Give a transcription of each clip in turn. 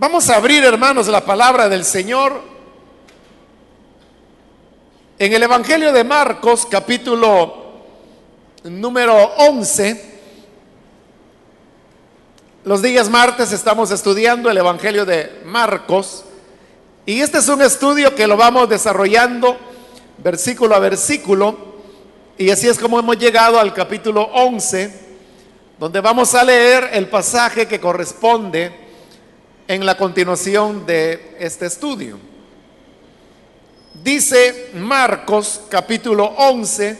Vamos a abrir, hermanos, la palabra del Señor. En el Evangelio de Marcos, capítulo número 11. Los días martes estamos estudiando el Evangelio de Marcos. Y este es un estudio que lo vamos desarrollando versículo a versículo. Y así es como hemos llegado al capítulo 11, donde vamos a leer el pasaje que corresponde en la continuación de este estudio. Dice Marcos capítulo 11,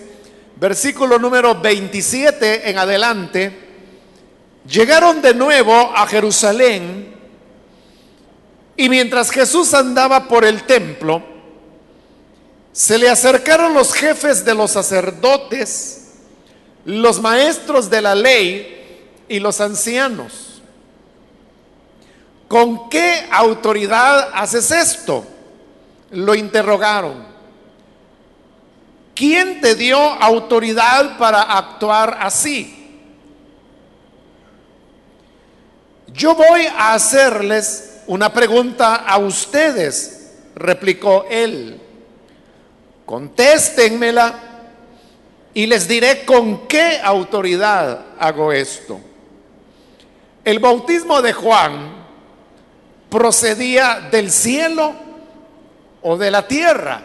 versículo número 27 en adelante, llegaron de nuevo a Jerusalén y mientras Jesús andaba por el templo, se le acercaron los jefes de los sacerdotes, los maestros de la ley y los ancianos ¿Con qué autoridad haces esto? Lo interrogaron. ¿Quién te dio autoridad para actuar así? Yo voy a hacerles una pregunta a ustedes, replicó él. Contéstenmela y les diré con qué autoridad hago esto. El bautismo de Juan procedía del cielo o de la tierra?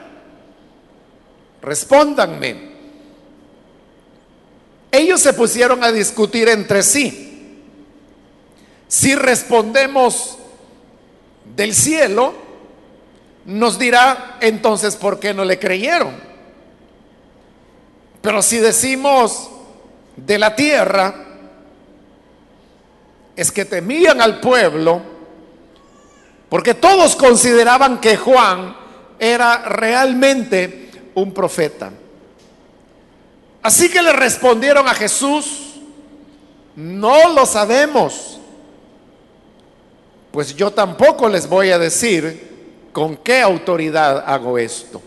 Respóndanme. Ellos se pusieron a discutir entre sí. Si respondemos del cielo, nos dirá entonces por qué no le creyeron. Pero si decimos de la tierra, es que temían al pueblo porque todos consideraban que Juan era realmente un profeta. Así que le respondieron a Jesús, no lo sabemos. Pues yo tampoco les voy a decir con qué autoridad hago esto.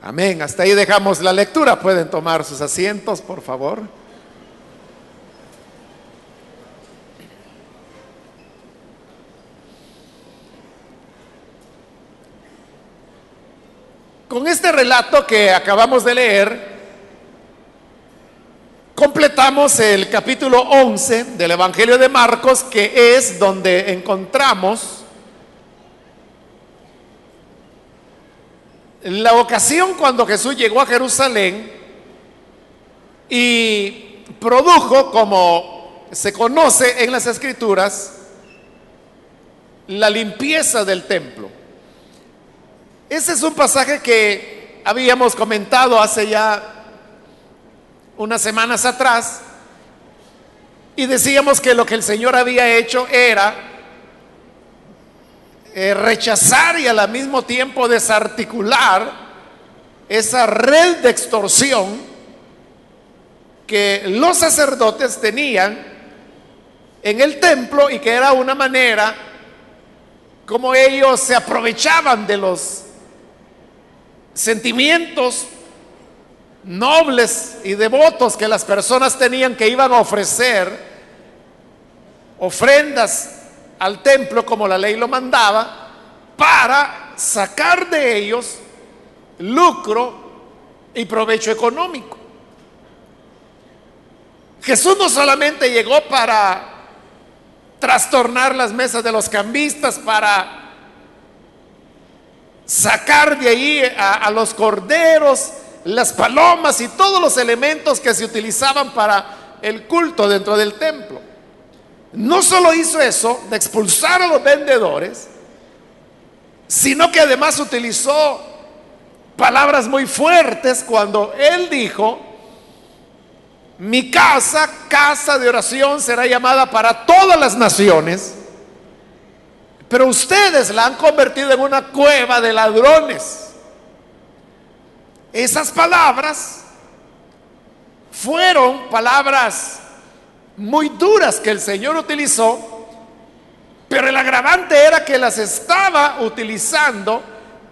Amén. Hasta ahí dejamos la lectura. Pueden tomar sus asientos, por favor. Con este relato que acabamos de leer, completamos el capítulo 11 del Evangelio de Marcos, que es donde encontramos la ocasión cuando Jesús llegó a Jerusalén y produjo, como se conoce en las escrituras, la limpieza del templo. Ese es un pasaje que habíamos comentado hace ya unas semanas atrás y decíamos que lo que el Señor había hecho era eh, rechazar y al mismo tiempo desarticular esa red de extorsión que los sacerdotes tenían en el templo y que era una manera como ellos se aprovechaban de los sentimientos nobles y devotos que las personas tenían que iban a ofrecer ofrendas al templo como la ley lo mandaba, para sacar de ellos lucro y provecho económico. Jesús no solamente llegó para trastornar las mesas de los cambistas, para sacar de ahí a, los corderos, las palomas y todos los elementos que se utilizaban para el culto dentro del templo. No solo hizo eso, de expulsar a los vendedores, sino que además utilizó palabras muy fuertes cuando él dijo, mi casa, casa de oración, será llamada para todas las naciones pero ustedes la han convertido en una cueva de ladrones. Esas palabras fueron palabras muy duras que el Señor utilizó, pero el agravante era que las estaba utilizando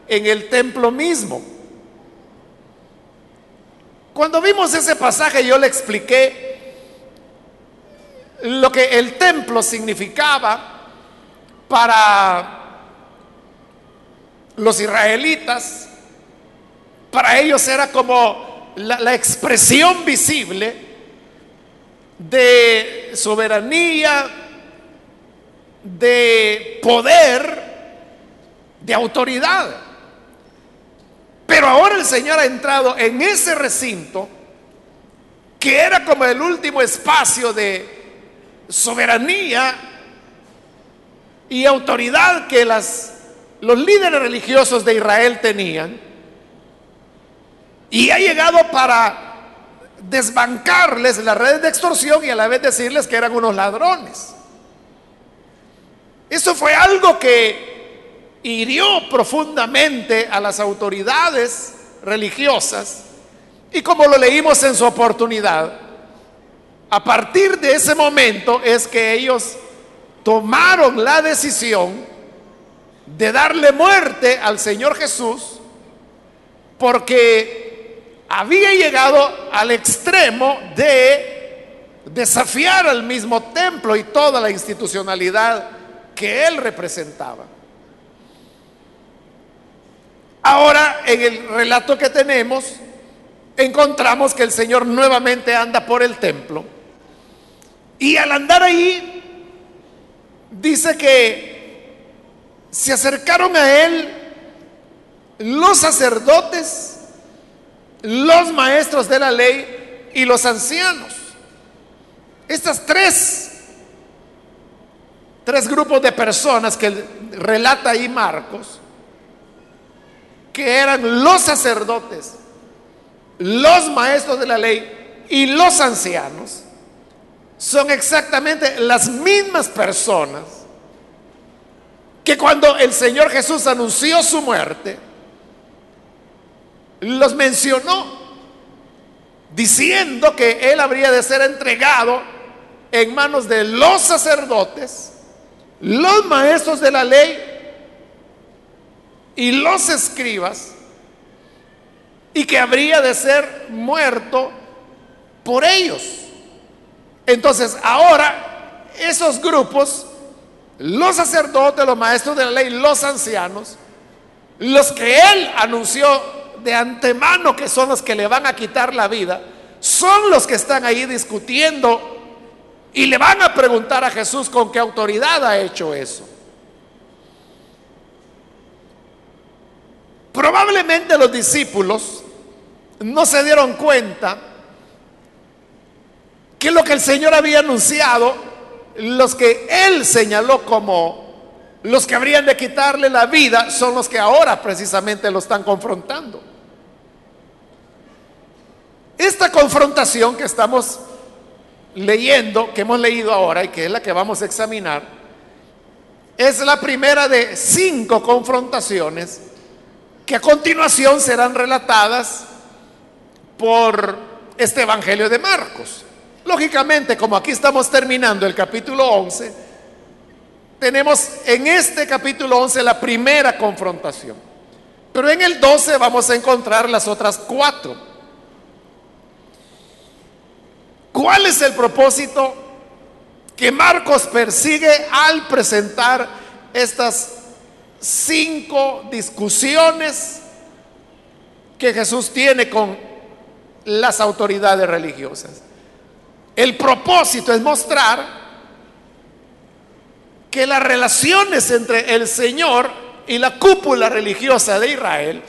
en el templo mismo. Cuando vimos ese pasaje yo le expliqué lo que el templo significaba para los israelitas, para ellos era como la, expresión visible de soberanía, de poder, de autoridad. Pero ahora el Señor ha entrado en ese recinto que era como el último espacio de soberanía y autoridad que las, los líderes religiosos de Israel tenían. Y ha llegado para desbancarles las redes de extorsión y a la vez decirles que eran unos ladrones. Eso fue algo que hirió profundamente a las autoridades religiosas y como lo leímos en su oportunidad, a partir de ese momento es que ellos tomaron la decisión de darle muerte al Señor Jesús porque había llegado al extremo de desafiar al mismo templo y toda la institucionalidad que él representaba. Ahora, en el relato que tenemos, encontramos que el Señor nuevamente anda por el templo y al andar ahí dice que se acercaron a él los sacerdotes, los maestros de la ley y los ancianos. Estas tres tres grupos de personas que relata ahí Marcos, que eran los sacerdotes, los maestros de la ley y los ancianos, son exactamente las mismas personas que cuando el Señor Jesús anunció su muerte, los mencionó diciendo que él habría de ser entregado en manos de los sacerdotes los maestros de la ley y los escribas y que habría de ser muerto por ellos. Entonces, ahora esos grupos, los sacerdotes, los maestros de la ley, los ancianos, los que él anunció de antemano que son los que le van a quitar la vida, son los que están ahí discutiendo y le van a preguntar a Jesús con qué autoridad ha hecho eso. Probablemente los discípulos no se dieron cuenta que lo que el Señor había anunciado, los que Él señaló como los que habrían de quitarle la vida, son los que ahora precisamente lo están confrontando. Esta confrontación que estamos leyendo, que hemos leído ahora y que es la que vamos a examinar, es la primera de cinco confrontaciones que a continuación serán relatadas por este Evangelio de Marcos. Lógicamente, como aquí estamos terminando el capítulo 11, tenemos en este capítulo 11 la primera confrontación. Pero en el 12 vamos a encontrar las otras cuatro. ¿Cuál es el propósito que Marcos persigue al presentar estas cinco discusiones que Jesús tiene con las autoridades religiosas? El propósito es mostrar que las relaciones entre el Señor y la cúpula religiosa de Israel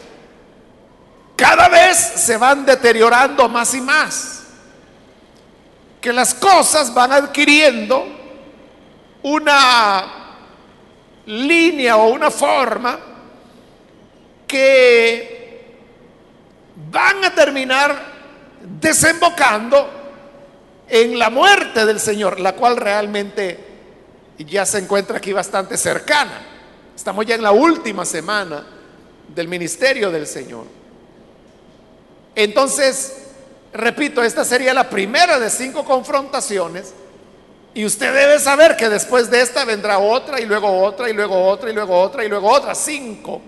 cada vez se van deteriorando más y más. Que las cosas van adquiriendo una línea o una forma que van a terminar desembocando en la muerte del Señor, la cual realmente ya se encuentra aquí bastante cercana. Estamos ya en la última semana del ministerio del Señor. Entonces, Repito, esta sería la primera de cinco confrontaciones. Y usted debe saber que después de esta vendrá otra y luego otra y luego otra y luego otra y luego otra. Cinco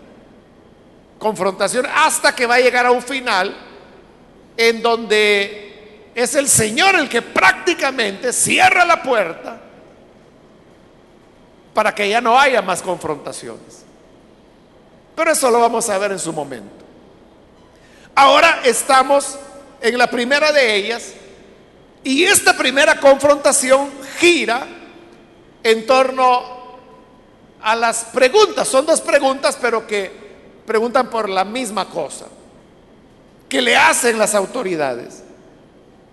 confrontaciones hasta que va a llegar a un final en donde es el Señor el que prácticamente cierra la puerta para que ya no haya más confrontaciones. Pero eso lo vamos a ver en su momento. Ahora estamos en la primera de ellas y esta primera confrontación gira en torno a las preguntas. Son dos preguntas, pero que preguntan por la misma cosa. que le hacen las autoridades?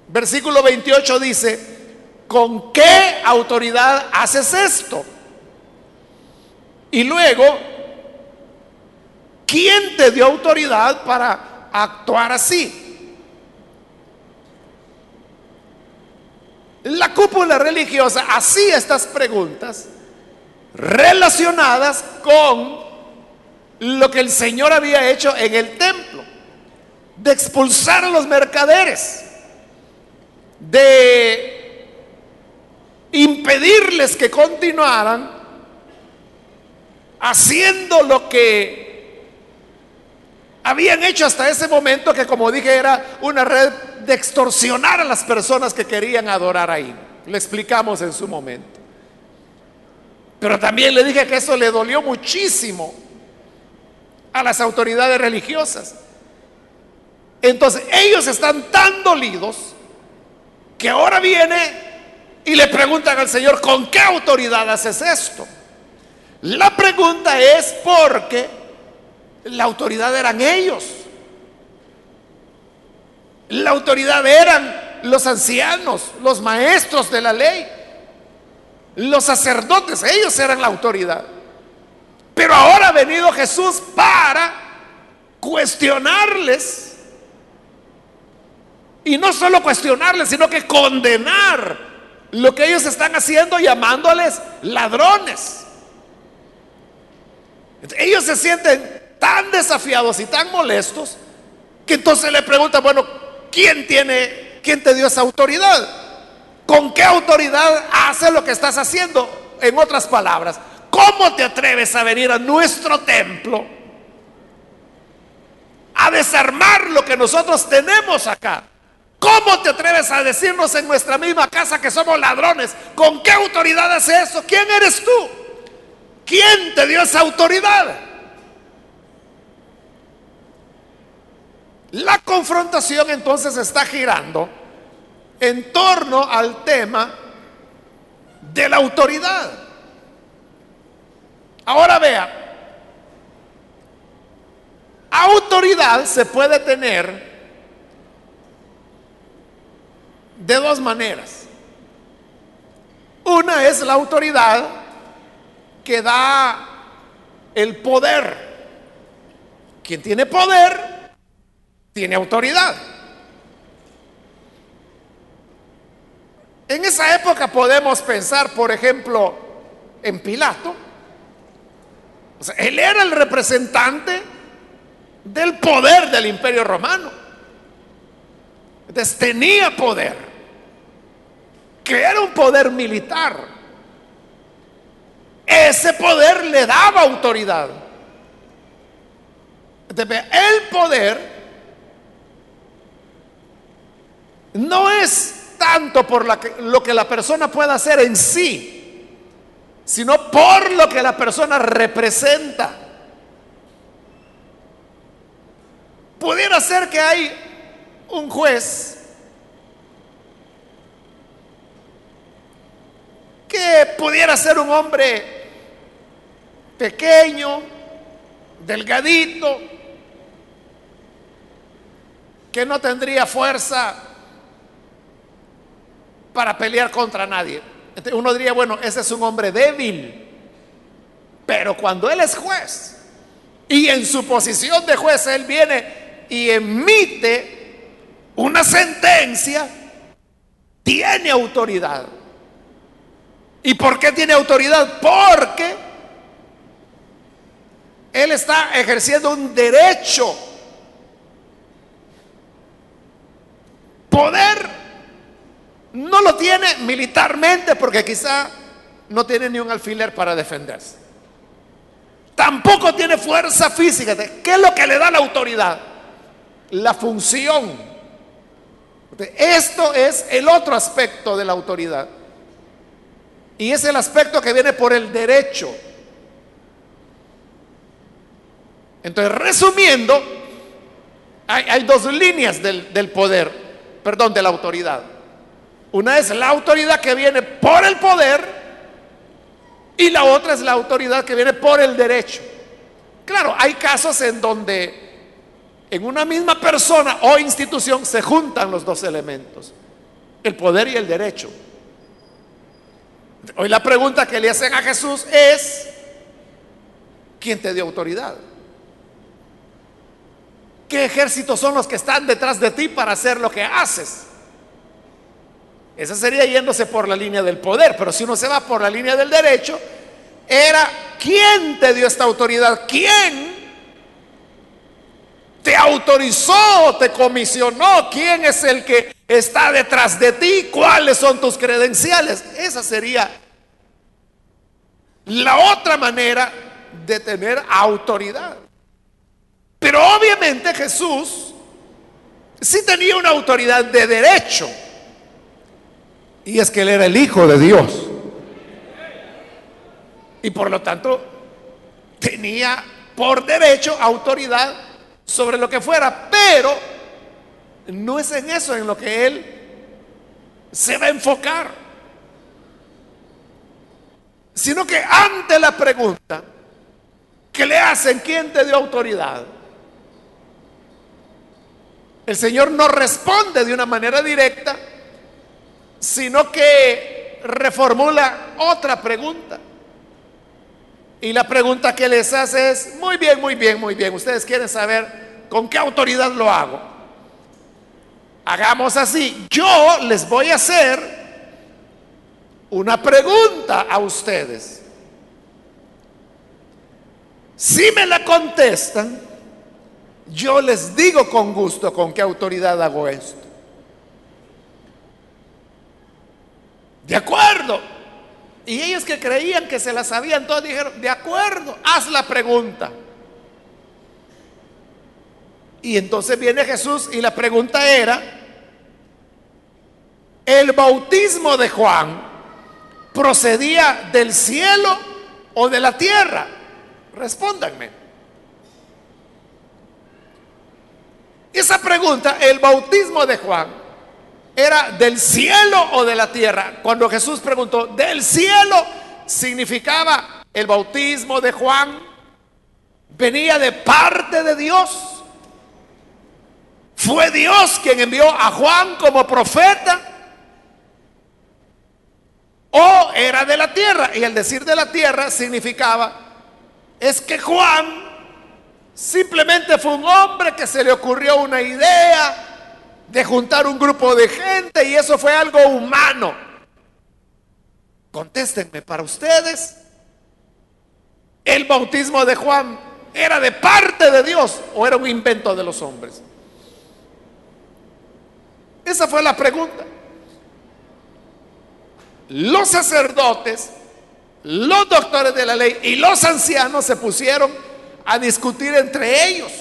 Versículo 28 dice, ¿con qué autoridad haces esto? Y luego, ¿quién te dio autoridad para actuar así? La cúpula religiosa hacía estas preguntas relacionadas con lo que el Señor había hecho en el templo, de expulsar a los mercaderes de impedirles que continuaran haciendo lo que habían hecho hasta ese momento, que como dije era una red de extorsionar a las personas que querían adorar ahí. Lo explicamos en su momento. Pero también le dije que eso le dolió muchísimo a las autoridades religiosas. Entonces ellos están tan dolidos que ahora viene y le preguntan al Señor, ¿con qué autoridad haces esto? La pregunta es porque la autoridad eran ellos. La autoridad eran los ancianos, los maestros de la ley, los sacerdotes, ellos eran la autoridad. Pero ahora ha venido Jesús para cuestionarles y no solo cuestionarles, sino que condenar lo que ellos están haciendo llamándoles ladrones. Ellos se sienten tan desafiados y tan molestos que entonces le preguntan, bueno, ¿quién tiene, quién te dio esa autoridad? ¿Con qué autoridad hace lo que estás haciendo? En otras palabras, ¿cómo te atreves a venir a nuestro templo a desarmar lo que nosotros tenemos acá? ¿Cómo te atreves a decirnos en nuestra misma casa que somos ladrones? ¿Con qué autoridad hace eso? ¿Quién eres tú? ¿Quién te dio esa autoridad? La confrontación entonces está girando en torno al tema de la autoridad. Ahora vea, autoridad se puede tener de dos maneras. Una es la autoridad que da el poder. Quien tiene poder, tiene autoridad. En esa época podemos pensar, por ejemplo, en Pilato. él era el representante del poder del imperio romano. Entonces tenía poder que era un poder militar. Ese poder le daba autoridad. El poder no es tanto por lo que la persona pueda hacer en sí, sino por lo que la persona representa. Pudiera ser que hay un juez que pudiera ser un hombre pequeño, delgadito, que no tendría fuerza para pelear contra nadie. Uno diría, bueno, ese es un hombre débil, pero cuando él es juez y en su posición de juez él viene y emite una sentencia, tiene autoridad. ¿Y por qué tiene autoridad? Porque él está ejerciendo un derecho. Poder no lo tiene militarmente porque quizá no tiene ni un alfiler para defenderse. Tampoco tiene fuerza física. ¿Qué es lo que le da la autoridad? La función. Esto es el otro aspecto de la autoridad. Y es el aspecto que viene por el derecho. Entonces, resumiendo, hay, dos líneas del, poder, perdón, de la autoridad. Una es la autoridad que viene por el poder y la otra es la autoridad que viene por el derecho. Claro, hay casos en donde en una misma persona o institución se juntan los dos elementos, el poder y el derecho. Hoy la pregunta que le hacen a Jesús es, ¿quién te dio autoridad? ¿Qué ejércitos son los que están detrás de ti para hacer lo que haces? Esa sería yéndose por la línea del poder, pero si uno se va por la línea del derecho, era ¿quién te dio esta autoridad? ¿Quién te autorizó, te comisionó? ¿Quién es el que está detrás de ti? ¿Cuáles son tus credenciales? Esa sería la otra manera de tener autoridad. Pero obviamente Jesús sí tenía una autoridad de derecho. Y es que él era el Hijo de Dios. Y por lo tanto tenía por derecho autoridad sobre lo que fuera. Pero no es en eso en lo que él se va a enfocar. Sino que ante la pregunta que le hacen, ¿quién te dio autoridad? El Señor no responde de una manera directa, sino que reformula otra pregunta. Y la pregunta que les hace es, muy bien, muy bien, muy bien, ustedes quieren saber con qué autoridad lo hago. Hagamos así, yo les voy a hacer una pregunta a ustedes. Si me la contestan, yo les digo con gusto con qué autoridad hago esto. De acuerdo. Y ellos que creían que se la sabían todos dijeron, de acuerdo, haz la pregunta. Y entonces viene Jesús y la pregunta era, ¿el bautismo de Juan procedía del cielo o de la tierra? Respóndanme. Esa pregunta, el bautismo de Juan, ¿era del cielo o de la tierra? Cuando Jesús preguntó, del cielo significaba el bautismo de Juan, venía de parte de Dios. Fue Dios quien envió a Juan como profeta. O era de la tierra. Y el decir de la tierra significaba, es que Juan Simplemente fue un hombre que se le ocurrió una idea de juntar un grupo de gente y eso fue algo humano. Contéstenme, para ustedes, ¿el bautismo de Juan era de parte de Dios o era un invento de los hombres? Esa fue la pregunta. Los sacerdotes, los doctores de la ley y los ancianos se pusieron a discutir entre ellos.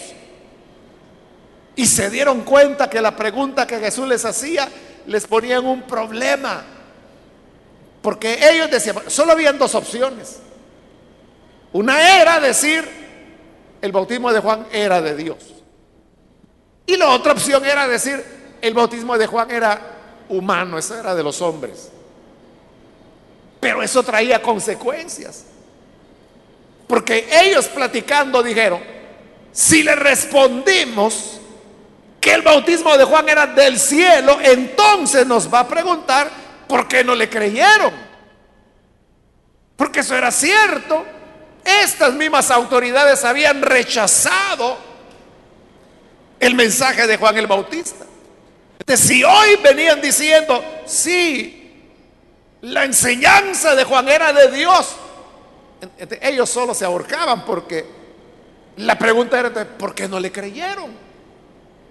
Y se dieron cuenta que la pregunta que Jesús les hacía les ponía en un problema. Porque ellos decían, solo habían dos opciones. Una era decir, el bautismo de Juan era de Dios. Y la otra opción era decir, el bautismo de Juan era humano, eso era de los hombres. Pero eso traía consecuencias. Porque ellos platicando dijeron, si le respondimos que el bautismo de Juan era del cielo, entonces nos va a preguntar por qué no le creyeron. Porque eso era cierto. Estas mismas autoridades habían rechazado el mensaje de Juan el Bautista. Entonces, si hoy venían diciendo, sí, la enseñanza de Juan era de Dios, ellos solo se ahorcaban porque la pregunta era, ¿por qué no le creyeron?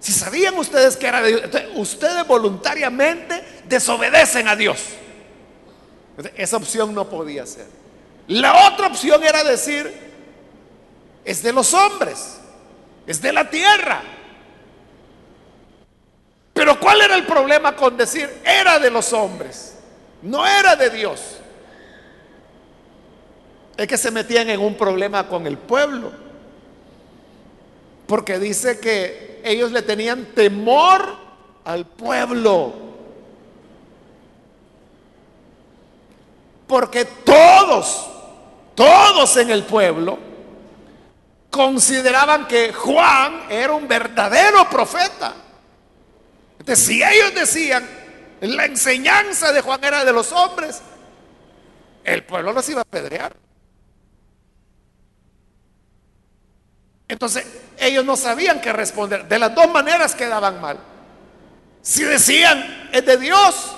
Si sabían ustedes que era de Dios, ustedes voluntariamente desobedecen a Dios. Esa opción no podía ser. La otra opción era decir, es de los hombres, es de la tierra. Pero ¿cuál era el problema con decir era de los hombres? No era de Dios. Es que se metían en un problema con el pueblo. Porque dice que ellos le tenían temor al pueblo. Porque todos, todos en el pueblo consideraban que Juan era un verdadero profeta. Entonces, si ellos decían, la enseñanza de Juan era de los hombres, el pueblo los iba a apedrear. Entonces, ellos no sabían qué responder. De las dos maneras quedaban mal. Si decían, es de Dios,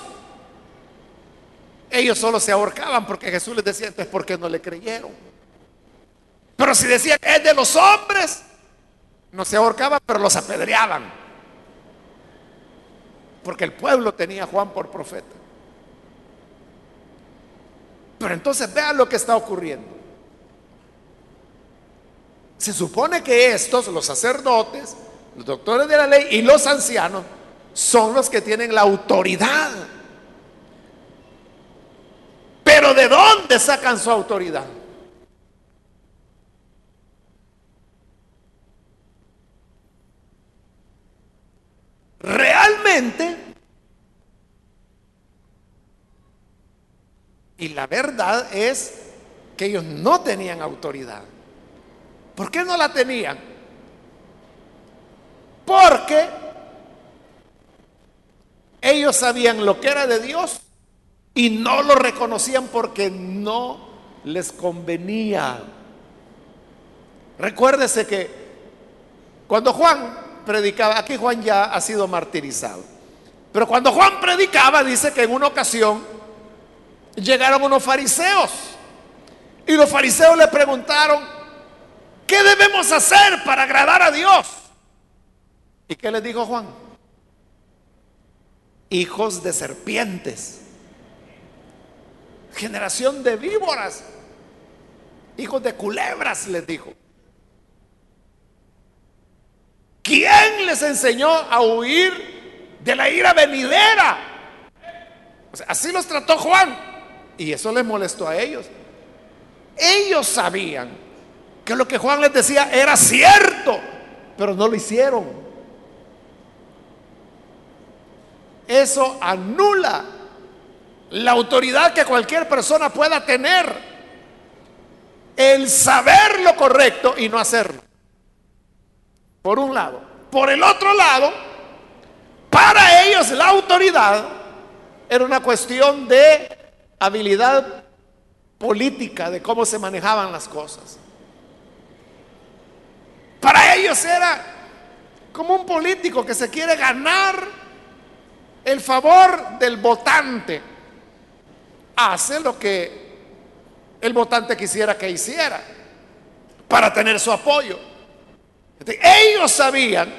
ellos solo se ahorcaban porque Jesús les decía, entonces, ¿por qué no le creyeron? Pero si decían, es de los hombres, no se ahorcaban, pero los apedreaban. Porque el pueblo tenía a Juan por profeta. Pero entonces vean lo que está ocurriendo. Se supone que estos, los sacerdotes, los doctores de la ley y los ancianos, son los que tienen la autoridad. Pero ¿de dónde sacan su autoridad? Realmente, y la verdad es que ellos no tenían autoridad. ¿Por qué no la tenían? Porque ellos sabían lo que era de Dios y no lo reconocían porque no les convenía. Recuérdese que cuando Juan predicaba, aquí Juan ya ha sido martirizado, pero cuando Juan predicaba dice que en una ocasión llegaron unos fariseos y los fariseos le preguntaron, ¿qué debemos hacer para agradar a Dios? ¿Y qué les dijo Juan? Hijos de serpientes, generación de víboras, hijos de culebras, les dijo. ¿Quién les enseñó a huir de la ira venidera? así los trató Juan. Y eso les molestó a ellos. Ellos sabían que lo que Juan les decía era cierto, pero no lo hicieron. Eso anula la autoridad que cualquier persona pueda tener. El saber lo correcto y no hacerlo. Por un lado. Por el otro lado, para ellos la autoridad era una cuestión de habilidad política, de cómo se manejaban las cosas. Para ellos era como un político que se quiere ganar el favor del votante. Hace lo que el votante quisiera que hiciera para tener su apoyo. Ellos sabían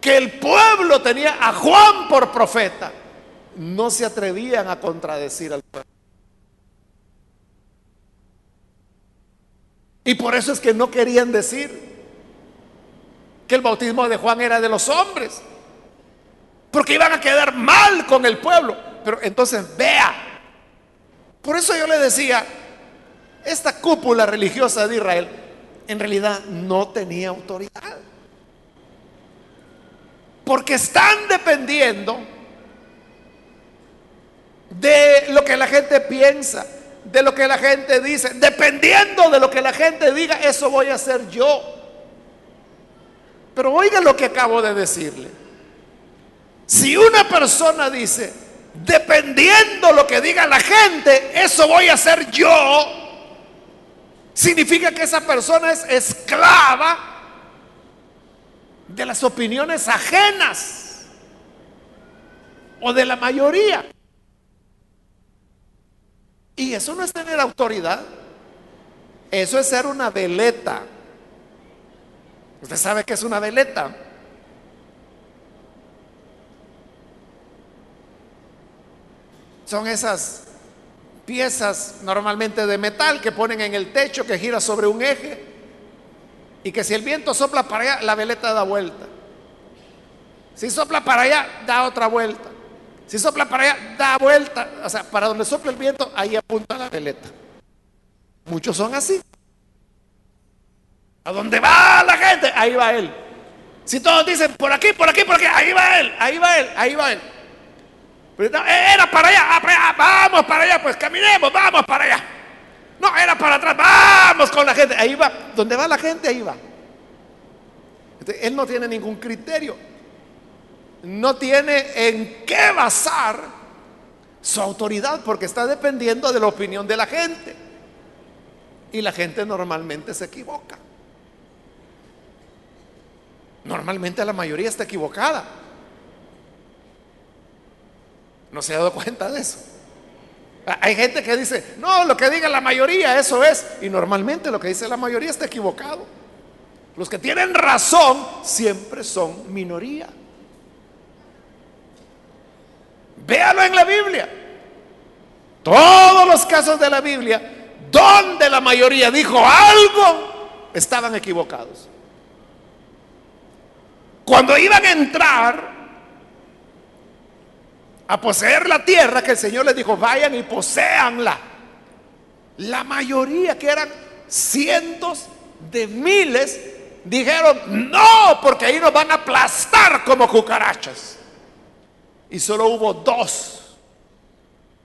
que el pueblo tenía a Juan por profeta. No se atrevían a contradecir al pueblo. Y por eso es que no querían decir que el bautismo de Juan era de los hombres. Porque iban a quedar mal con el pueblo. Pero entonces vea. Por eso yo le decía, esta cúpula religiosa de Israel en realidad no tenía autoridad. Porque están dependiendo de lo que la gente piensa, de lo que la gente dice. Dependiendo de lo que la gente diga, eso voy a hacer yo. Pero oiga lo que acabo de decirle. Si una persona dice, dependiendo lo que diga la gente, eso voy a hacer yo, Significa que esa persona es esclava de las opiniones ajenas o de la mayoría. Y eso no es tener autoridad, eso es ser una veleta. ¿Usted sabe qué es una veleta? Son esas piezas normalmente de metal que ponen en el techo que gira sobre un eje y que si el viento sopla para allá, la veleta da vuelta. Si sopla para allá, da otra vuelta. Si sopla para allá, da vuelta. O sea, para donde sopla el viento, ahí apunta la veleta. Muchos son así. A donde va la gente, ahí va él. Si todos dicen por aquí, por aquí, por aquí, ahí va él, ahí va él, ahí va él. Pero era para allá, ah, para allá, vamos para allá, pues caminemos, vamos para allá. No, era para atrás, vamos con la gente, ahí va, donde va la gente, ahí va. él no tiene ningún criterio, no tiene en qué basar su autoridad porque está dependiendo de la opinión de la gente. Y la gente normalmente se equivoca. Normalmente la mayoría está equivocada. ¿No se ha dado cuenta de eso? Hay gente que dice, no, lo que diga la mayoría, eso es. Y normalmente lo que dice la mayoría está equivocado. Los que tienen razón siempre son minoría. Véalo en la Biblia. Todos los casos de la Biblia, donde la mayoría dijo algo, estaban equivocados. Cuando iban a entrar a poseer la tierra, que el Señor les dijo, vayan y poseanla. La mayoría, que eran cientos de miles, dijeron, no, porque ahí nos van a aplastar como cucarachas. Y solo hubo dos,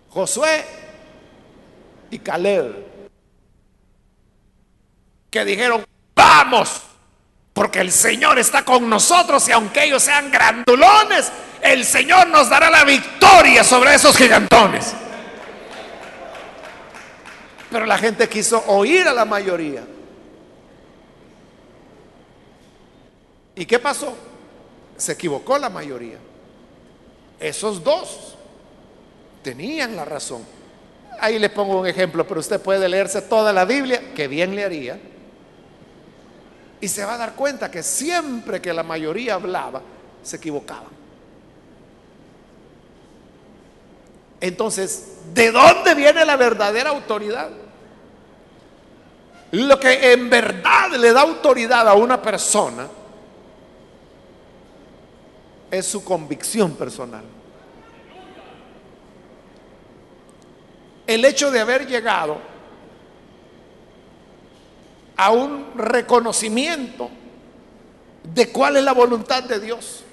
Josué y Caleb, que dijeron, vamos, porque el Señor está con nosotros y aunque ellos sean grandulones, el Señor nos dará la victoria sobre esos gigantones. Pero la gente quiso oír a la mayoría. ¿Y qué pasó? Se equivocó la mayoría. Esos dos tenían la razón. Ahí le pongo un ejemplo, pero usted puede leerse toda la Biblia, que bien le haría y se va a dar cuenta que siempre que la mayoría hablaba, se equivocaban. Entonces, ¿de dónde viene la verdadera autoridad? Lo que en verdad le da autoridad a una persona es su convicción personal. El hecho de haber llegado a un reconocimiento de cuál es la voluntad de Dios.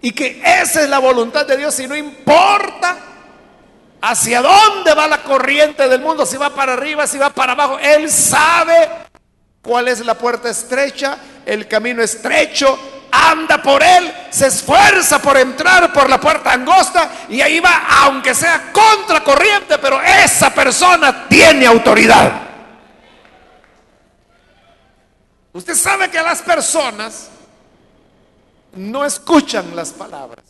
Y que esa es la voluntad de Dios y no importa hacia dónde va la corriente del mundo, si va para arriba, si va para abajo. Él sabe cuál es la puerta estrecha, el camino estrecho, anda por él, se esfuerza por entrar por la puerta angosta y ahí va, aunque sea contracorriente, pero esa persona tiene autoridad. Usted sabe que las personas no escuchan las palabras.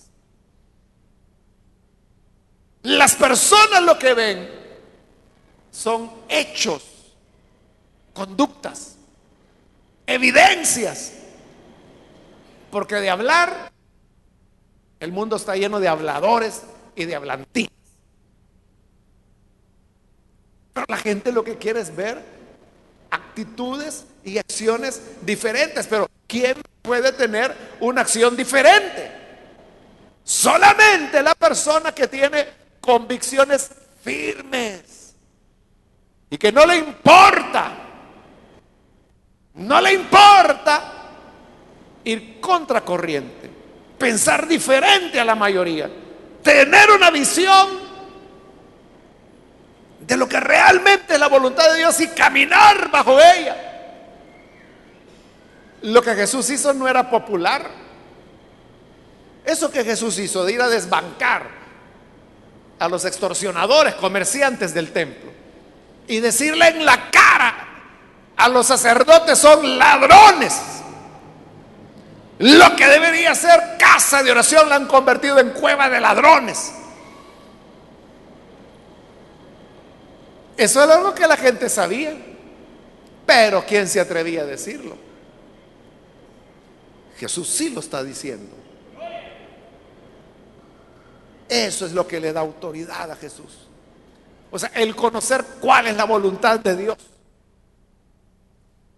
Las personas lo que ven son hechos, conductas, evidencias. Porque de hablar, el mundo está lleno de habladores y de hablantín. Pero la gente lo que quiere es ver actitudes y acciones diferentes. Pero ¿quién puede tener una acción diferente? Solamente la persona que tiene convicciones firmes y que no le importa, no le importa ir contracorriente, pensar diferente a la mayoría, tener una visión lo que realmente es la voluntad de Dios y caminar bajo ella. Lo que Jesús hizo no era popular. Eso que Jesús hizo de ir a desbancar a los extorsionadores, comerciantes del templo, y decirle en la cara a los sacerdotes son ladrones. Lo que debería ser casa de oración la han convertido en cueva de ladrones. Eso era algo que la gente sabía. Pero ¿quién se atrevía a decirlo? Jesús sí lo está diciendo. Eso es lo que le da autoridad a Jesús. O sea, el conocer cuál es la voluntad de Dios.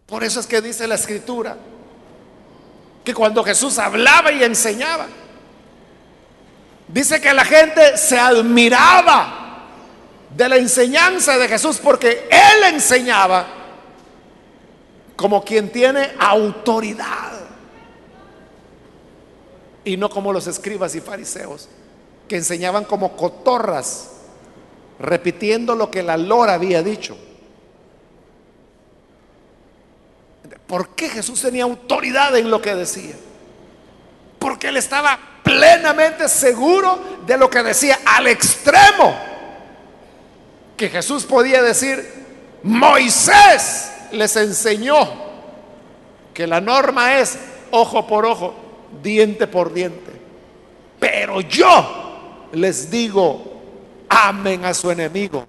Por eso es que dice la escritura que cuando Jesús hablaba y enseñaba, dice que la gente se admiraba de la enseñanza de Jesús porque Él enseñaba como quien tiene autoridad y no como los escribas y fariseos que enseñaban como cotorras repitiendo lo que la lora había dicho. ¿Por qué Jesús tenía autoridad en lo que decía? Porque él estaba plenamente seguro de lo que decía al extremo que Jesús podía decir, Moisés les enseñó que la norma es ojo por ojo, diente por diente. Pero yo les digo, amen a su enemigo,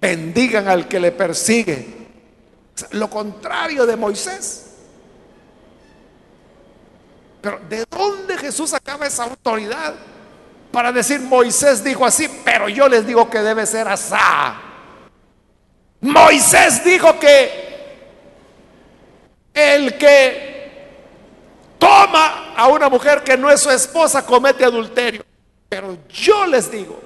bendigan al que le persigue. Lo contrario de Moisés. Pero ¿de dónde Jesús sacaba esa autoridad? Para decir Moisés dijo así, pero yo les digo que debe ser asá. Moisés dijo que el que toma a una mujer que no es su esposa comete adulterio. Pero yo les digo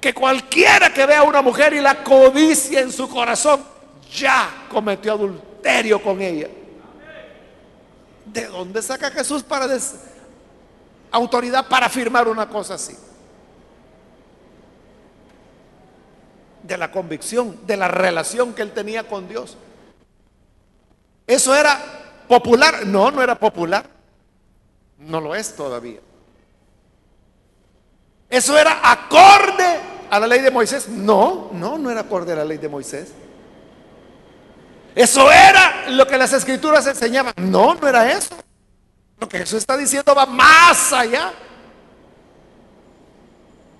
que cualquiera que vea a una mujer y la codicia en su corazón, ya cometió adulterio con ella. ¿De dónde saca Jesús para decir? Autoridad para afirmar una cosa así. De la convicción, de la relación que él tenía con Dios. ¿Eso era popular? No, no era popular. No lo es todavía. ¿Eso era acorde a la ley de Moisés? No, no, no era acorde a la ley de Moisés. ¿Eso era lo que las escrituras enseñaban? No, no era eso. Lo que Jesús está diciendo va más allá.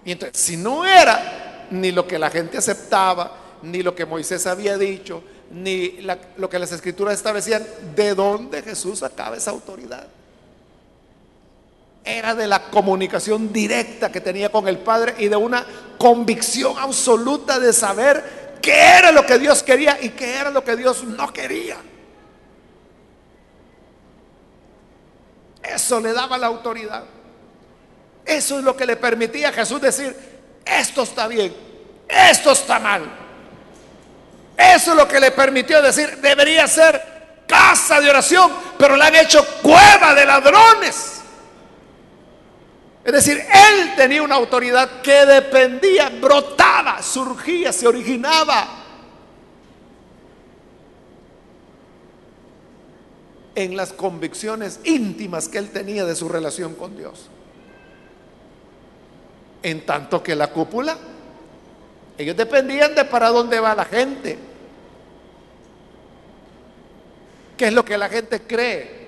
Y entonces, si no era ni lo que la gente aceptaba, ni lo que Moisés había dicho, ni lo que las escrituras establecían, ¿de dónde Jesús sacaba esa autoridad? Era de la comunicación directa que tenía con el Padre y de una convicción absoluta de saber qué era lo que Dios quería y qué era lo que Dios no quería. Eso le daba la autoridad. Eso es lo que le permitía a Jesús decir, esto está bien, esto está mal. Eso es lo que le permitió decir, debería ser casa de oración, pero la han hecho cueva de ladrones. Es decir, él tenía una autoridad que dependía, brotaba, surgía, se originaba en las convicciones íntimas que él tenía de su relación con Dios. En tanto que la cúpula, ellos dependían de para dónde va la gente. ¿Qué es lo que la gente cree?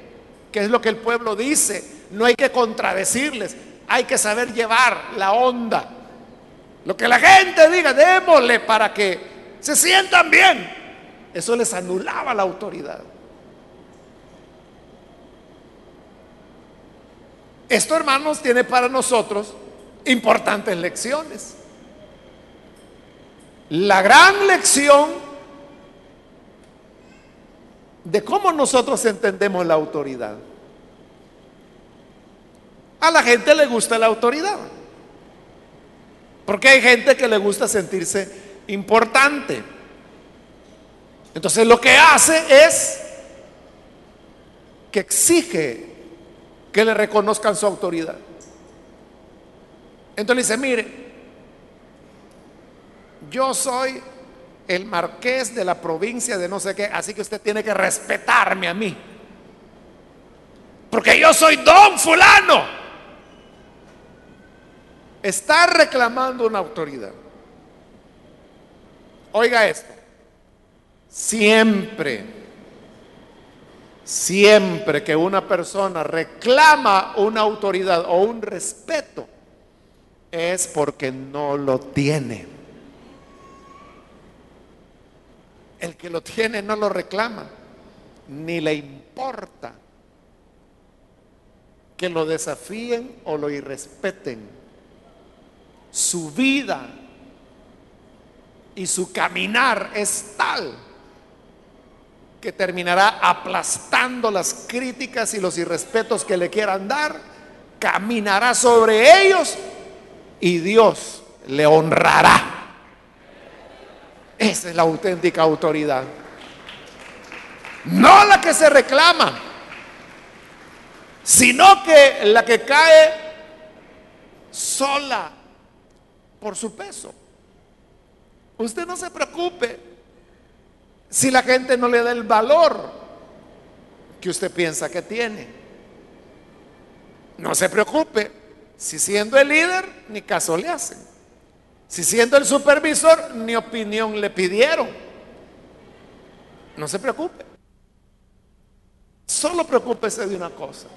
¿Qué es lo que el pueblo dice? No hay que contradecirles, hay que saber llevar la onda. Lo que la gente diga, démosle para que se sientan bien. Eso les anulaba la autoridad. Esto, hermanos, tiene para nosotros importantes lecciones. La gran lección de cómo nosotros entendemos la autoridad. A la gente le gusta la autoridad. Porque hay gente que le gusta sentirse importante. Entonces lo que hace es que exige que le reconozcan su autoridad. Entonces dice, mire, yo soy el marqués de la provincia de no sé qué, así que usted tiene que respetarme a mí. Porque yo soy don fulano. Está reclamando una autoridad. Oiga esto. Siempre Siempre que una persona reclama una autoridad o un respeto, es porque no lo tiene. El que lo tiene no lo reclama, ni le importa que lo desafíen o lo irrespeten. Su vida y su caminar es tal que terminará aplastando las críticas y los irrespetos que le quieran dar, caminará sobre ellos y Dios le honrará. Esa es la auténtica autoridad. No la que se reclama, sino que la que cae sola por su peso. Usted no se preocupe si la gente no le da el valor que usted piensa que tiene. No se preocupe si siendo el líder ni caso le hacen. Si siendo el supervisor ni opinión le pidieron. No se preocupe. Solo preocúpese de una cosa.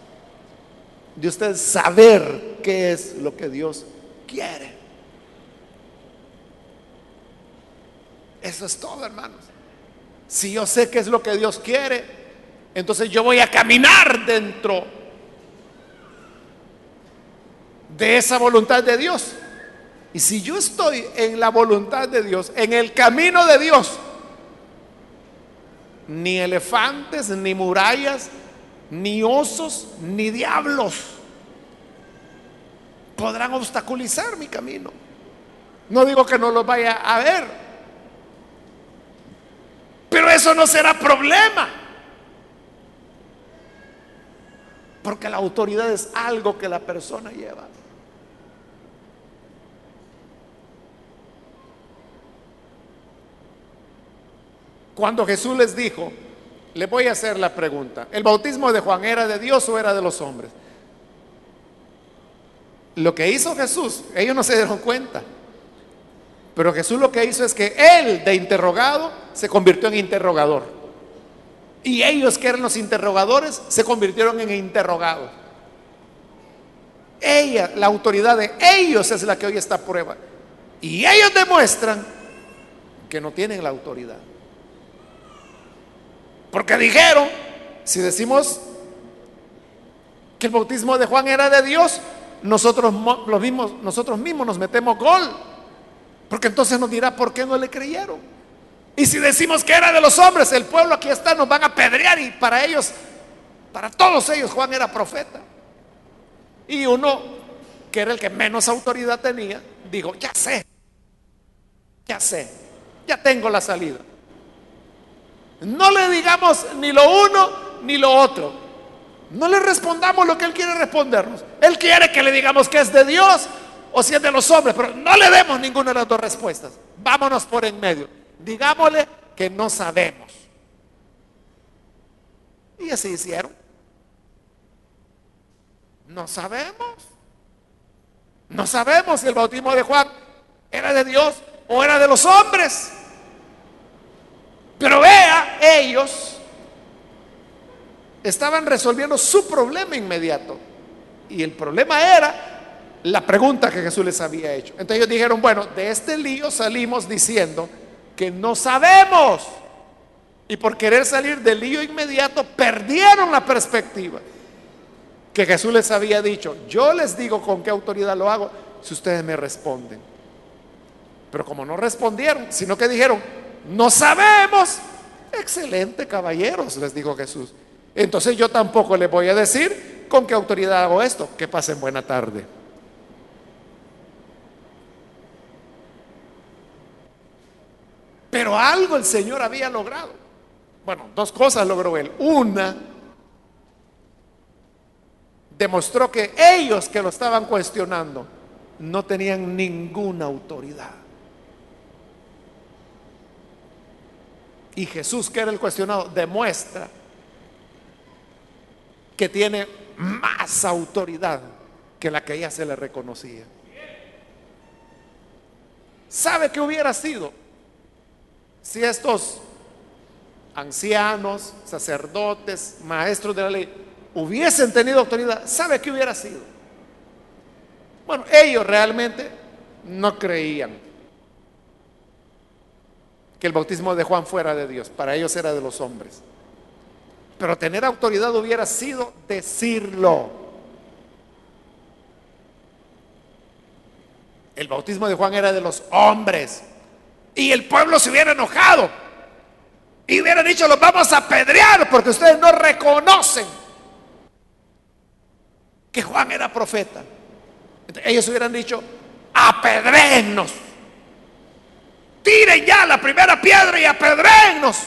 De usted saber qué es lo que Dios quiere. Eso es todo, hermanos. Si yo sé qué es lo que Dios quiere, entonces yo voy a caminar dentro de esa voluntad de Dios. Y si yo estoy en la voluntad de Dios, en el camino de Dios, ni elefantes, ni murallas, ni osos, ni diablos podrán obstaculizar mi camino. No digo que no los vaya a ver, pero eso no será problema. Porque la autoridad es algo que la persona lleva. Cuando Jesús les dijo, le voy a hacer la pregunta, ¿el bautismo de Juan era de Dios o era de los hombres? Lo que hizo Jesús, ellos no se dieron cuenta. Pero Jesús lo que hizo es que él de interrogado se convirtió en interrogador. Y ellos que eran los interrogadores se convirtieron en interrogados. Ella, la autoridad de ellos es la que hoy está a prueba. Y ellos demuestran que no tienen la autoridad. Porque dijeron, si decimos que el bautismo de Juan era de Dios, nosotros, los mismos, nosotros mismos nos metemos gol. Porque entonces nos dirá por qué no le creyeron. Y si decimos que era de los hombres, el pueblo aquí está, nos van a pedrear y para ellos, para todos ellos, Juan era profeta. Y uno, que era el que menos autoridad tenía, dijo, ya sé, ya sé, ya tengo la salida. No le digamos ni lo uno ni lo otro. No le respondamos lo que Él quiere respondernos. Él quiere que le digamos que es de Dios o si es de los hombres, pero no le demos ninguna de las dos respuestas. Vámonos por en medio. Digámosle que no sabemos. Y así hicieron. No sabemos. No sabemos si el bautismo de Juan era de Dios o era de los hombres. Pero vea, ellos estaban resolviendo su problema inmediato. Y el problema era la pregunta que Jesús les había hecho. Entonces ellos dijeron, bueno, de este lío salimos diciendo que no sabemos. Y por querer salir del lío inmediato, perdieron la perspectiva que Jesús les había dicho. Yo les digo con qué autoridad lo hago si ustedes me responden. Pero como no respondieron, sino que dijeron, no sabemos. Excelente, caballeros, les dijo Jesús. Entonces yo tampoco les voy a decir con qué autoridad hago esto. Que pasen buena tarde. Pero el Señor había logrado. Bueno, dos cosas logró él. Una, demostró que ellos que lo estaban cuestionando no tenían ninguna autoridad. Y Jesús, que era el cuestionado, demuestra que tiene más autoridad que la que ella se le reconocía. ¿Sabe qué hubiera sido si estos ancianos, sacerdotes, maestros de la ley hubiesen tenido autoridad? ¿Sabe qué hubiera sido? Bueno, ellos realmente no creían que el bautismo de Juan fuera de Dios, para ellos era de los hombres. Pero tener autoridad hubiera sido decirlo. El bautismo de Juan era de los hombres. Y el pueblo se hubiera enojado. y hubieran dicho, los vamos a apedrear porque ustedes no reconocen que Juan era profeta. ellos hubieran dicho, apedréennos. Tiren ya la primera piedra y apedréennos.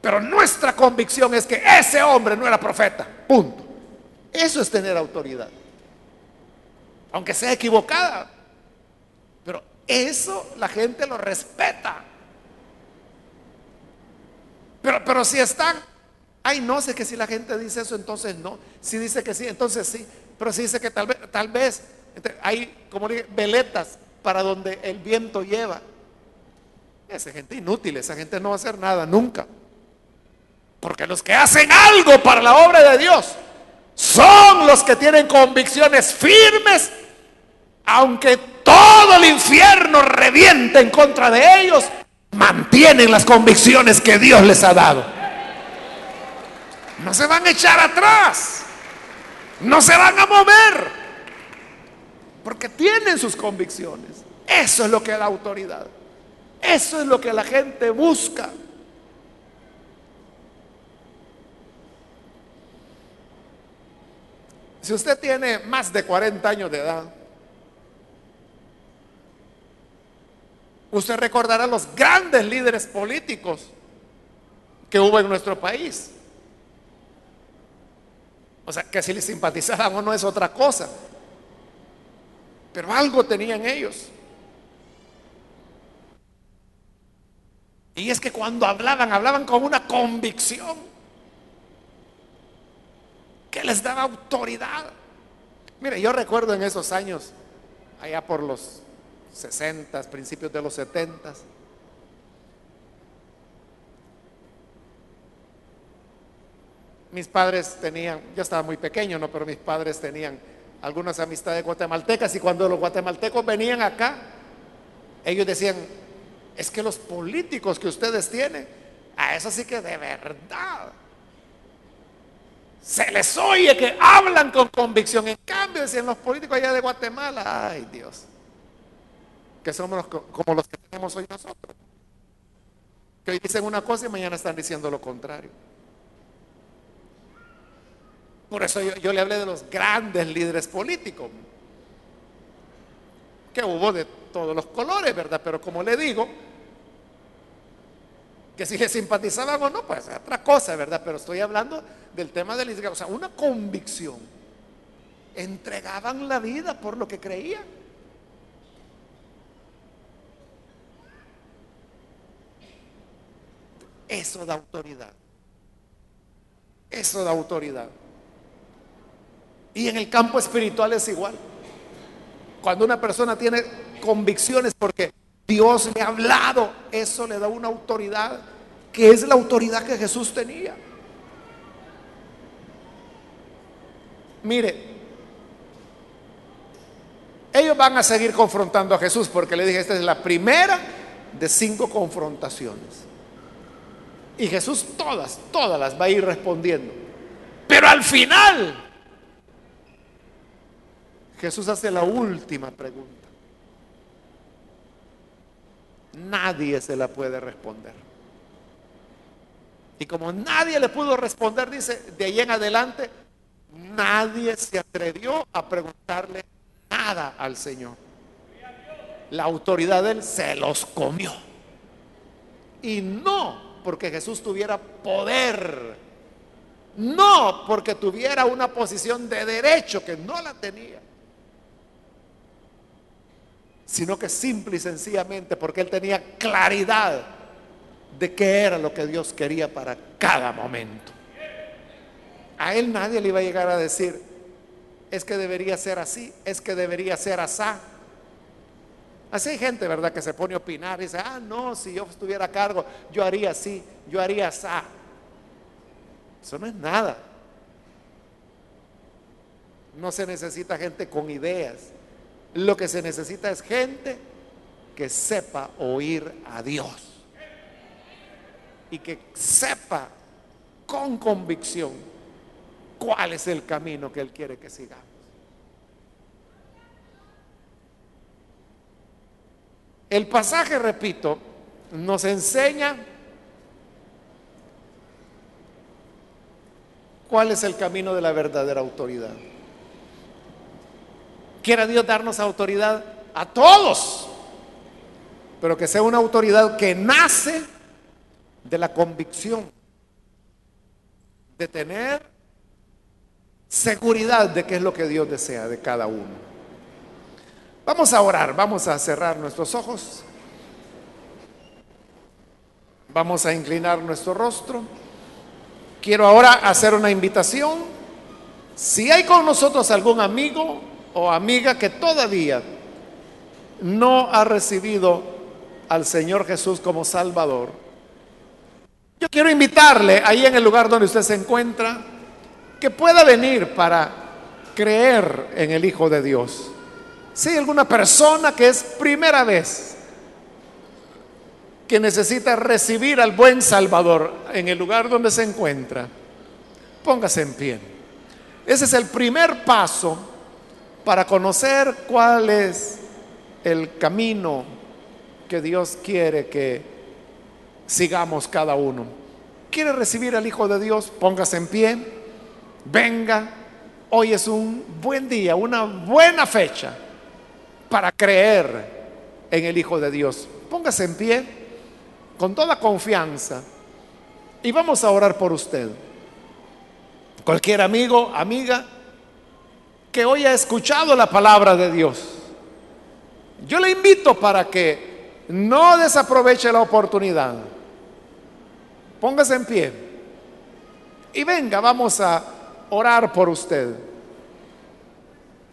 Pero nuestra convicción es que ese hombre no era profeta. Punto. Eso es tener autoridad. Aunque sea equivocada. Pero eso la gente lo respeta. Pero, pero si están, ay, no sé que si la gente dice eso, entonces no. Si dice que sí, entonces sí. Pero si dice que tal vez, tal vez hay, como veletas para donde el viento lleva. Esa gente inútil, esa gente no va a hacer nada nunca. Porque los que hacen algo para la obra de Dios son los que tienen convicciones firmes, aunque todo el infierno reviente en contra de ellos, mantienen las convicciones que Dios les ha dado. No se van a echar atrás, no se van a mover, porque tienen sus convicciones. Eso es lo que da autoridad. Eso es lo que la gente busca. Si usted tiene más de 40 años de edad, usted recordará los grandes líderes políticos que hubo en nuestro país. O sea, que si les simpatizaban o no es otra cosa. Pero algo tenían ellos. Y es que cuando hablaban, hablaban con una convicción que les daba autoridad. Mire, yo recuerdo en esos años, allá por los 60, principios de los 70. Mis padres tenían, yo estaba muy pequeño, ¿no? Pero mis padres tenían algunas amistades guatemaltecas y cuando los guatemaltecos venían acá, ellos decían, es que los políticos que ustedes tienen, a eso sí que de verdad, se les oye que hablan con convicción. En cambio, decían los políticos allá de Guatemala, ay Dios, que somos como los que tenemos hoy nosotros. Que hoy dicen una cosa y mañana están diciendo lo contrario. Por eso yo, le hablé de los grandes líderes políticos, que hubo de todos los colores, ¿verdad? Pero como le digo, que si le simpatizaban o no, pues es otra cosa, ¿verdad? Pero estoy hablando del tema de la iglesia, o sea, una convicción. Entregaban la vida por lo que creían. Eso da autoridad. Eso da autoridad. Y en el campo espiritual es igual. Cuando una persona tiene convicciones porque Dios le ha hablado, eso le da una autoridad que es la autoridad que Jesús tenía. Mire, ellos van a seguir confrontando a Jesús porque le dije, esta es la primera de cinco confrontaciones. Y Jesús todas, todas las va a ir respondiendo. Pero al final, Jesús hace la última pregunta. Nadie se la puede responder. Y como nadie le pudo responder, dice, de ahí en adelante, nadie se atrevió a preguntarle nada al Señor. La autoridad de él se los comió. Y no porque Jesús tuviera poder, no porque tuviera una posición de derecho que no la tenía, sino que simple y sencillamente porque él tenía claridad de qué era lo que Dios quería para cada momento. A él nadie le iba a llegar a decir, es que debería ser así, es que debería ser así. Así hay gente, ¿verdad?, que se pone a opinar y dice, ah, no, si yo estuviera a cargo, yo haría así, yo haría así. Eso no es nada. No se necesita gente con ideas. Lo que se necesita es gente que sepa oír a Dios. Y que sepa con convicción cuál es el camino que Él quiere que sigamos. El pasaje, repito, nos enseña cuál es el camino de la verdadera autoridad. Quiera Dios darnos autoridad a todos, pero que sea una autoridad que nace de la convicción de tener seguridad de qué es lo que Dios desea de cada uno. Vamos a orar, vamos a cerrar nuestros ojos, vamos a inclinar nuestro rostro. Quiero ahora hacer una invitación. Si hay con nosotros algún amigo o amiga que todavía no ha recibido al Señor Jesús como Salvador, yo quiero invitarle ahí en el lugar donde usted se encuentra que pueda venir para creer en el Hijo de Dios. Si hay alguna persona que es primera vez que necesita recibir al buen Salvador en el lugar donde se encuentra, póngase en pie. Ese es el primer paso para conocer cuál es el camino que Dios quiere que sigamos cada uno. ¿Quiere recibir al Hijo de Dios? Póngase en pie. Venga. Hoy es un buen día, una buena fecha para creer en el Hijo de Dios. Póngase en pie con toda confianza y vamos a orar por usted. Cualquier amigo, amiga que hoy ha escuchado la palabra de Dios, yo le invito para que no desaproveche la oportunidad. Póngase en pie y venga, vamos a orar por usted.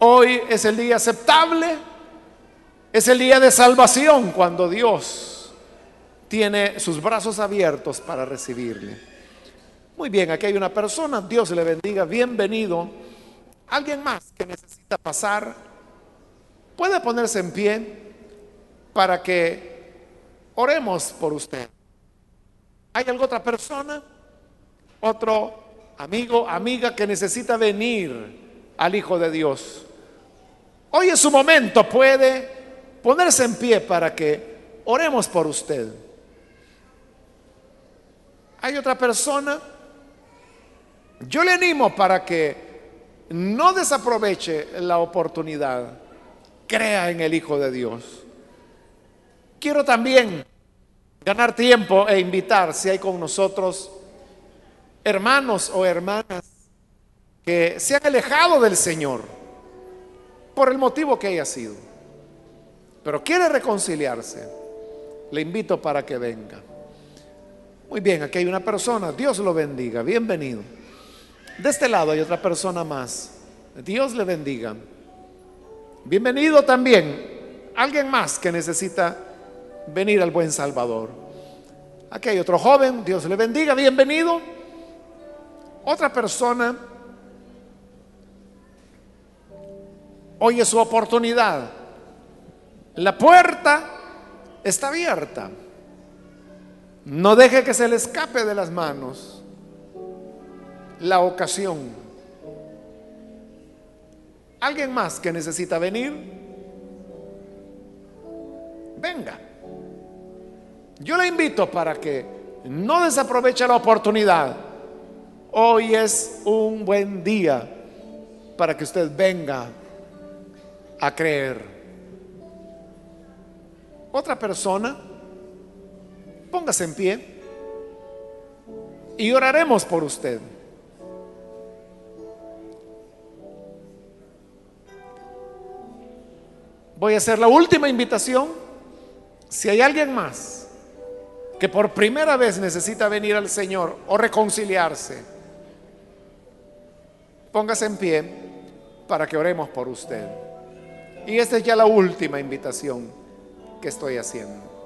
Hoy es el día aceptable, es el día de salvación cuando Dios tiene sus brazos abiertos para recibirle. Muy bien, aquí hay una persona, Dios le bendiga, bienvenido. Alguien más que necesita pasar, puede ponerse en pie para que oremos por usted. ¿Hay alguna otra persona? Otro amigo, amiga que necesita venir al Hijo de Dios. Hoy es su momento, puede ponerse en pie para que oremos por usted. ¿Hay otra persona? Yo le animo para que no desaproveche la oportunidad. Crea en el Hijo de Dios. Quiero también ganar tiempo e invitar si hay con nosotros hermanos o hermanas que se han alejado del Señor por el motivo que haya sido, pero quiere reconciliarse, le invito para que venga. Muy bien, aquí hay una persona, Dios lo bendiga, bienvenido. De este lado hay otra persona más, Dios le bendiga. Bienvenido también, alguien más que necesita venir al buen Salvador. Aquí hay otro joven, Dios le bendiga, bienvenido. Otra persona, hoy es su oportunidad. La puerta está abierta. No deje que se le escape de las manos la ocasión. ¿Alguien más que necesita venir? Venga. Yo le invito para que no desaproveche la oportunidad Hoy es un buen día para que usted venga a creer. Otra persona, póngase en pie y oraremos por usted. Voy a hacer la última invitación. Si hay alguien más que por primera vez necesita venir al Señor o reconciliarse, Póngase en pie para que oremos por usted. Y esta es ya la última invitación que estoy haciendo.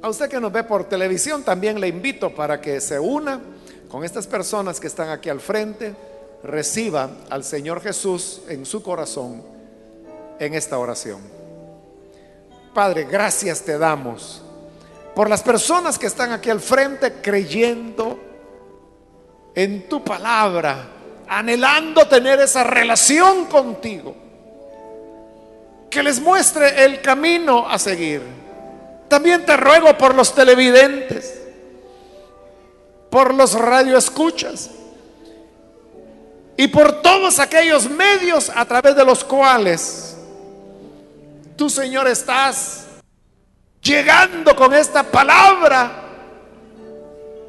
A usted que nos ve por televisión también le invito para que se una con estas personas que están aquí al frente, reciba al Señor Jesús en su corazón en esta oración. Padre, gracias te damos por las personas que están aquí al frente creyendo en tu palabra, anhelando tener esa relación contigo, que les muestre el camino a seguir. También te ruego por los televidentes, por los radioescuchas y por todos aquellos medios a través de los cuales tú, Señor, estás llegando con esta palabra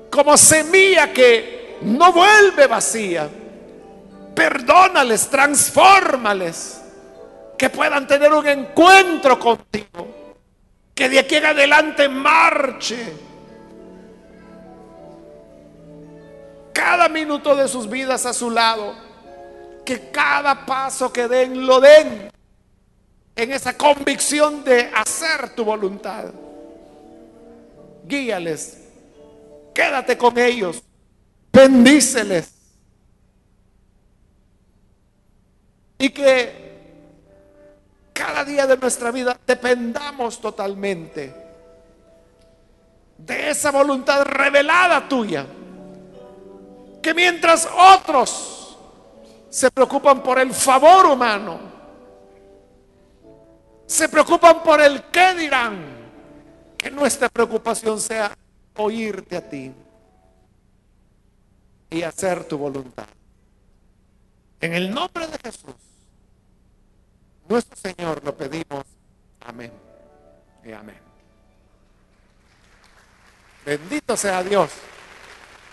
como semilla que no vuelve vacía. Perdónales, transfórmales, que puedan tener un encuentro contigo que de aquí en adelante marche. Cada minuto de sus vidas a su lado. Que cada paso que den lo den en esa convicción de hacer tu voluntad. Guíales. Quédate con ellos. Bendíceles. Y que cada día de nuestra vida dependamos totalmente de esa voluntad revelada tuya. Que mientras otros se preocupan por el favor humano, se preocupan por el qué dirán, que nuestra preocupación sea oírte a ti y hacer tu voluntad. En el nombre de Jesús. Nuestro Señor lo pedimos. Amén. Y amén. Bendito sea Dios.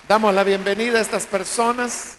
Damos la bienvenida a estas personas